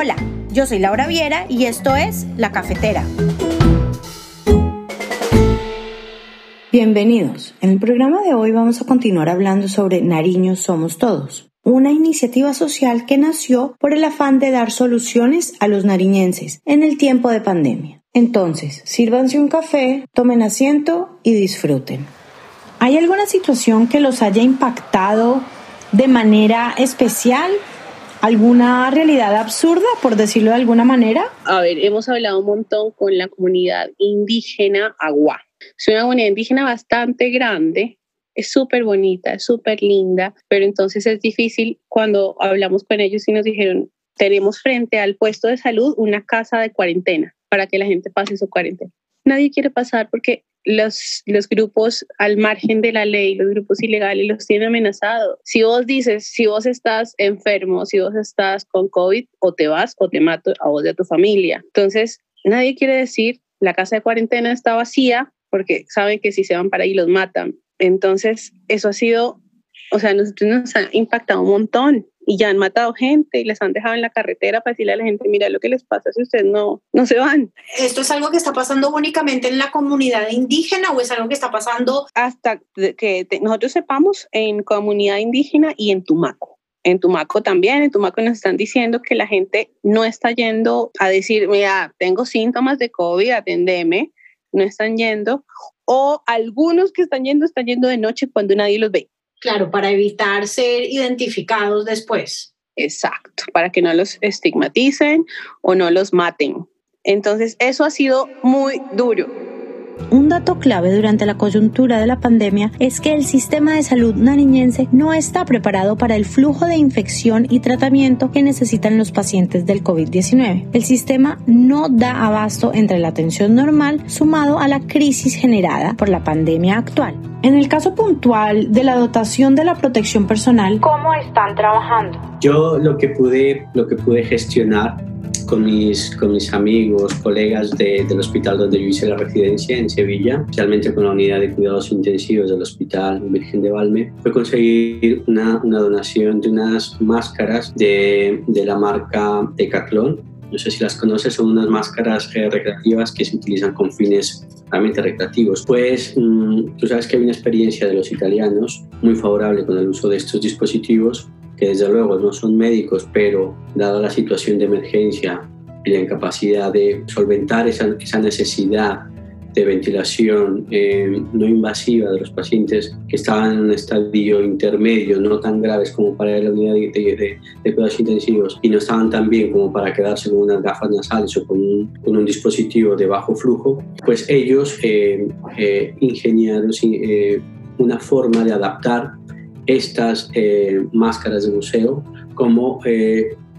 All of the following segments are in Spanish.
Hola, yo soy Laura Viera y esto es La Cafetera. Bienvenidos. En el programa de hoy vamos a continuar hablando sobre Nariños Somos Todos, una iniciativa social que nació por el afán de dar soluciones a los nariñenses en el tiempo de pandemia. Entonces, sírvanse un café, tomen asiento y disfruten. ¿Hay alguna situación que los haya impactado de manera especial? ¿Alguna realidad absurda, por decirlo de alguna manera? A ver, hemos hablado un montón con la comunidad indígena Agua. Es una comunidad indígena bastante grande, es súper bonita, es súper linda, pero entonces es difícil cuando hablamos con ellos y nos dijeron, tenemos frente al puesto de salud una casa de cuarentena para que la gente pase su cuarentena. Nadie quiere pasar porque los, los grupos al margen de la ley, los grupos ilegales los tienen amenazados. Si vos dices, si vos estás enfermo, si vos estás con COVID, o te vas o te mato a vos y a tu familia. Entonces, nadie quiere decir, la casa de cuarentena está vacía porque saben que si se van para ahí los matan. Entonces, eso ha sido, o sea, nosotros nos ha impactado un montón y ya han matado gente y les han dejado en la carretera para decirle a la gente, mira lo que les pasa si ustedes no, no se van. ¿Esto es algo que está pasando únicamente en la comunidad indígena o es algo que está pasando? Hasta que nosotros sepamos en comunidad indígena y en Tumaco. En Tumaco también, en Tumaco nos están diciendo que la gente no está yendo a decir, mira, tengo síntomas de COVID, atendeme, no están yendo, o algunos que están yendo están yendo de noche cuando nadie los ve. Claro, para evitar ser identificados después. Exacto, para que no los estigmaticen o no los maten. Entonces, eso ha sido muy duro. Un dato clave durante la coyuntura de la pandemia es que el sistema de salud nariñense no está preparado para el flujo de infección y tratamiento que necesitan los pacientes del COVID-19. El sistema no da abasto entre la atención normal sumado a la crisis generada por la pandemia actual. En el caso puntual de la dotación de la protección personal, ¿cómo están trabajando? Yo lo que pude, lo que pude gestionar con mis, con mis amigos, colegas del hospital donde yo hice la residencia en Sevilla, especialmente con la unidad de cuidados intensivos del Hospital Virgen de Valme, fue conseguir una, una donación de unas máscaras de, de la marca Decathlon. No sé si las conoces, son unas máscaras eh, recreativas que se utilizan con fines realmente recreativos. Pues mm, tú sabes que hay una experiencia de los italianos muy favorable con el uso de estos dispositivos que desde luego no son médicos, pero dada la situación de emergencia y la incapacidad de solventar esa, esa necesidad de ventilación eh, no invasiva de los pacientes que estaban en un estadio intermedio, no tan graves como para la unidad de, de, de cuidados intensivos y no estaban tan bien como para quedarse con unas gafas nasales o con un, con un dispositivo de bajo flujo, pues ellos eh, eh, ingeniaron eh, una forma de adaptar estas máscaras de museo como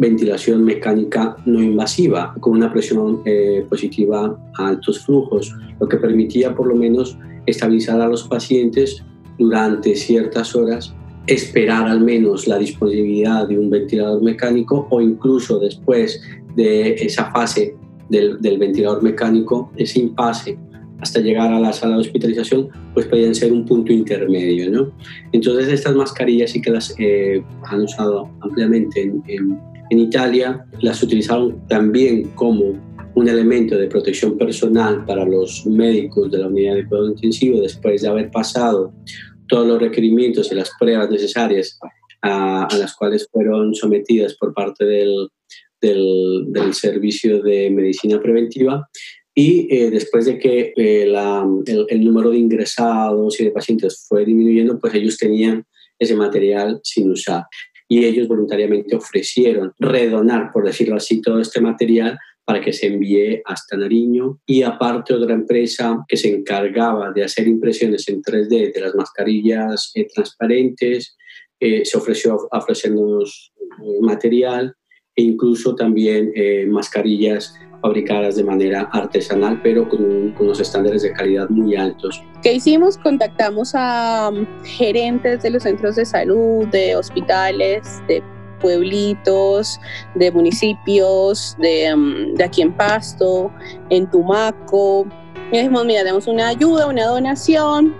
ventilación mecánica no invasiva, con una presión eh, positiva a altos flujos, lo que permitía por lo menos estabilizar a los pacientes durante ciertas horas, esperar al menos la disponibilidad de un ventilador mecánico o incluso después de esa fase del, ventilador mecánico, ese impasse hasta llegar a la sala de hospitalización, pues podían ser un punto intermedio. ¿no? Entonces estas mascarillas sí que las eh, han usado ampliamente en, en, Italia, las utilizaron también como un elemento de protección personal para los médicos de la unidad de cuidado intensivo después de haber pasado todos los requerimientos y las pruebas necesarias a, a las cuales fueron sometidas por parte del, del, del, servicio de medicina preventiva y eh, después de que eh, la, el, el, número de ingresados y de pacientes fue disminuyendo, pues ellos tenían ese material sin usar. Y ellos voluntariamente ofrecieron redonar, por decirlo así, todo este material para que se envíe hasta Nariño. Y aparte otra empresa que se encargaba de hacer impresiones en 3D de las mascarillas eh, transparentes, se ofreció a ofrecernos material e incluso también mascarillas fabricadas de manera artesanal, pero con, con, unos estándares de calidad muy altos. ¿Qué hicimos? Contactamos a um, gerentes de los centros de salud, de hospitales, de pueblitos, de municipios, de, um, de aquí en Pasto, en Tumaco. Y dijimos, mira, damos una ayuda, una donación.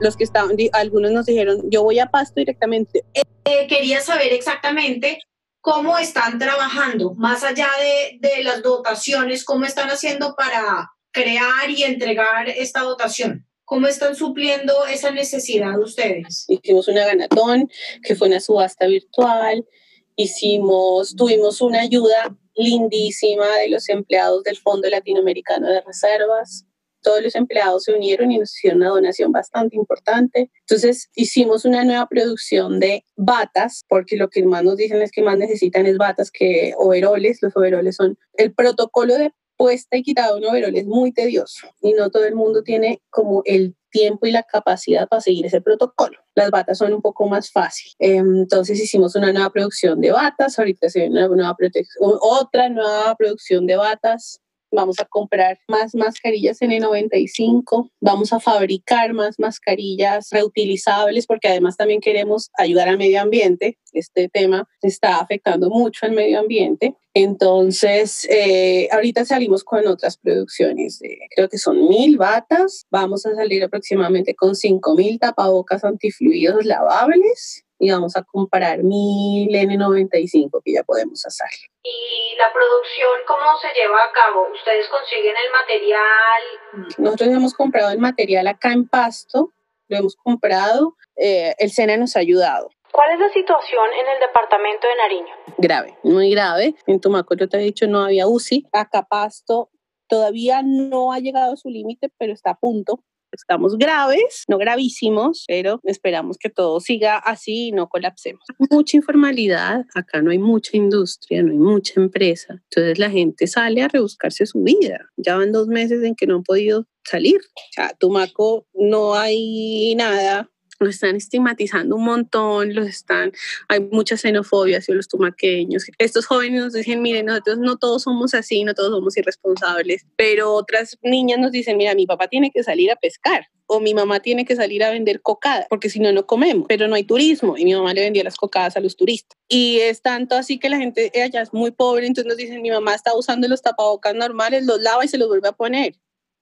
Los que estaban, algunos nos dijeron, yo voy a Pasto directamente. Eh, quería saber exactamente ¿cómo están trabajando? Más allá de, de las dotaciones, ¿cómo están haciendo para crear y entregar esta dotación? ¿Cómo están supliendo esa necesidad ustedes? Hicimos una ganatón, que fue una subasta virtual. Hicimos, tuvimos una ayuda lindísima de los empleados del Fondo Latinoamericano de Reservas. Todos los empleados se unieron y nos hicieron una donación bastante importante. Entonces hicimos una nueva producción de batas, porque lo que más nos dicen es que más necesitan es batas que overoles. Los overoles son el protocolo de puesta y quitada un overol es muy tedioso y no todo el mundo tiene como el tiempo y la capacidad para seguir ese protocolo. Las batas son un poco más fáciles. Entonces hicimos una nueva producción de batas, ahorita se viene una nueva otra nueva producción de batas vamos a comprar más mascarillas N95, vamos a fabricar más mascarillas reutilizables porque además también queremos ayudar al medio ambiente. Este tema está afectando mucho al medio ambiente. Entonces, eh, ahorita salimos con otras producciones, creo que son mil batas, vamos a salir aproximadamente con cinco mil tapabocas antifluidos lavables y vamos a comprar mil N95 que ya podemos hacer. ¿Y la producción cómo se lleva a cabo? ¿Ustedes consiguen el material? Nosotros hemos comprado el material acá en Pasto, lo hemos comprado, eh, el SENA nos ha ayudado. ¿Cuál es la situación en el departamento de Nariño? Grave, muy grave. En Tumaco, yo te he dicho, no había UCI. Acá Pasto todavía no ha llegado a su límite, pero está a punto estamos graves, no gravísimos, pero esperamos que todo siga así y no colapsemos. Mucha informalidad, acá no hay mucha industria, no hay mucha empresa, entonces la gente sale a rebuscarse su vida. Ya van dos meses en que no han podido salir. O sea, Tumaco no hay nada, lo están estigmatizando un montón, los están, hay mucha xenofobia hacia los tumaqueños. Estos jóvenes nos dicen, miren, nosotros no todos somos así, no todos somos irresponsables, pero otras niñas nos dicen, mira, mi papá tiene que salir a pescar o mi mamá tiene que salir a vender cocada, porque si no, no comemos, pero no hay turismo y mi mamá le vendía las cocadas a los turistas. Y es tanto así que la gente allá es muy pobre, entonces nos dicen, mi mamá está usando los tapabocas normales, los lava y se los vuelve a poner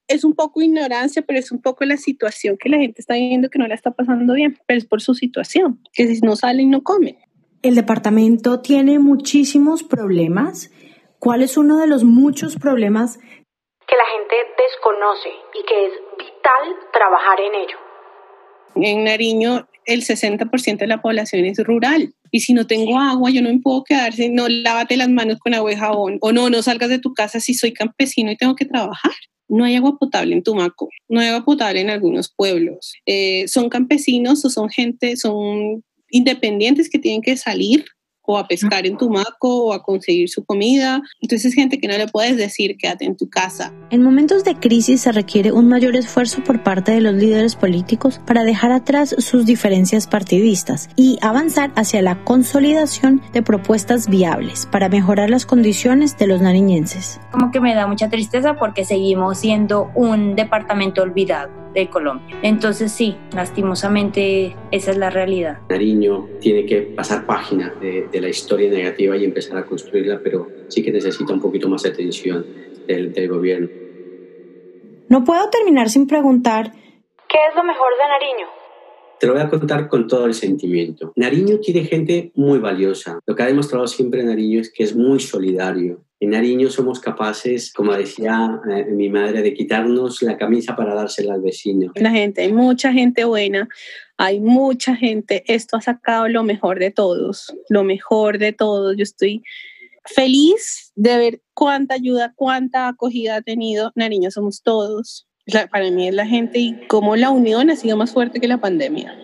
es un poco ignorancia, pero es un poco la situación que la gente está viviendo que no la está pasando bien, pero es por su situación, que si no salen no comen. El departamento tiene muchísimos problemas. ¿Cuál es uno de los muchos problemas que la gente desconoce y que es vital trabajar en ello? En Nariño el 60% de la población es rural. Y si no tengo agua, yo no me puedo quedar, no lávate las manos con agua y jabón. O no, no salgas de tu casa si soy campesino y tengo que trabajar no hay agua potable en Tumaco, no hay agua potable en algunos pueblos. Eh, son campesinos o son gente, son independientes que tienen que salir o a pescar en Tumaco o a conseguir su comida. Entonces es gente que no le puedes decir quédate en tu casa. En momentos de crisis se requiere un mayor esfuerzo por parte de los líderes políticos para dejar atrás sus diferencias partidistas y avanzar hacia la consolidación de propuestas viables para mejorar las condiciones de los nariñenses. Como que me da mucha tristeza porque seguimos siendo un departamento olvidado de Colombia. Entonces sí, lastimosamente esa es la realidad. Nariño tiene que pasar página de, de, la historia negativa y empezar a construirla, pero sí que necesita un poquito más de atención del, del gobierno. No puedo terminar sin preguntar, ¿qué es lo mejor de Nariño? Te lo voy a contar con todo el sentimiento. Nariño tiene gente muy valiosa. Lo que ha demostrado siempre Nariño es que es muy solidario. En Nariño somos capaces, como decía eh, mi madre, de quitarnos la camisa para dársela al vecino. La gente, hay mucha gente buena, hay mucha gente. Esto ha sacado lo mejor de todos, lo mejor de todos. Yo estoy feliz de ver cuánta ayuda, cuánta acogida ha tenido Nariño Somos Todos para mí es la gente y cómo la unión ha sido más fuerte que la pandemia.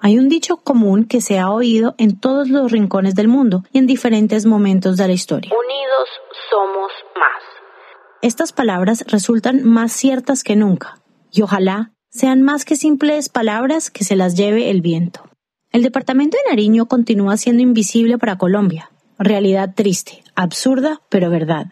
Hay un dicho común que se ha oído en todos los rincones del mundo y en diferentes momentos de la historia. Unidos somos más. Estas palabras resultan más ciertas que nunca y ojalá sean más que simples palabras que se las lleve el viento. El departamento de Nariño continúa siendo invisible para Colombia. Realidad triste, absurda, pero verdad.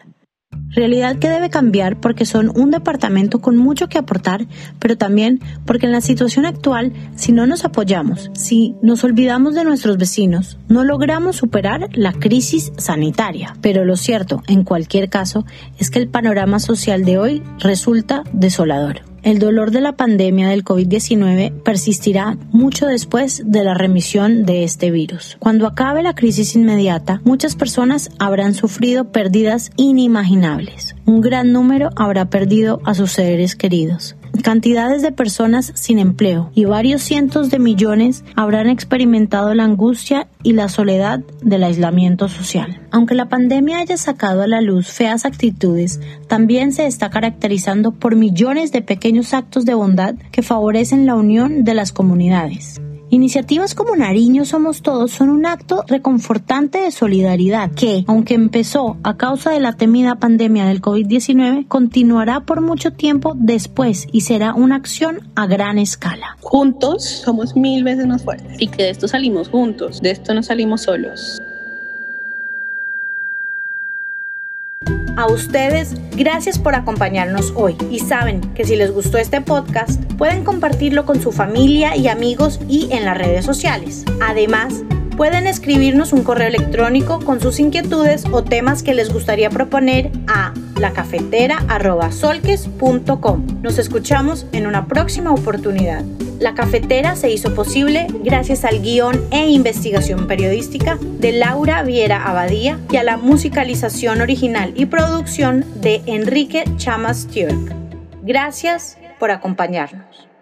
Realidad que debe cambiar porque son un departamento con mucho que aportar, pero también porque en la situación actual, si no nos apoyamos, si nos olvidamos de nuestros vecinos, no logramos superar la crisis sanitaria. Pero lo cierto, en cualquier caso, es que el panorama social de hoy resulta desolador. El dolor de la pandemia del COVID-19 persistirá mucho después de la remisión de este virus. Cuando acabe la crisis inmediata, muchas personas habrán sufrido pérdidas inimaginables. Un gran número habrá perdido a sus seres queridos cantidades de personas sin empleo y varios cientos de millones habrán experimentado la angustia y la soledad del aislamiento social. Aunque la pandemia haya sacado a la luz feas actitudes, también se está caracterizando por millones de pequeños actos de bondad que favorecen la unión de las comunidades. Iniciativas como Nariño Somos Todos son un acto reconfortante de solidaridad que, aunque empezó a causa de la temida pandemia del COVID-19, continuará por mucho tiempo después y será una acción a gran escala. Juntos somos mil veces más fuertes y que de esto salimos juntos, de esto no salimos solos. A ustedes, gracias por acompañarnos hoy y saben que si les gustó este podcast, pueden compartirlo con su familia y amigos y en las redes sociales. Además, pueden escribirnos un correo electrónico con sus inquietudes o temas que les gustaría proponer a lacafetera.solques.com. Nos escuchamos en una próxima oportunidad. La cafetera se hizo posible gracias al guion e investigación periodística de Laura Viera Abadía y a la musicalización original y producción de Enrique Chamas. Gracias por acompañarnos.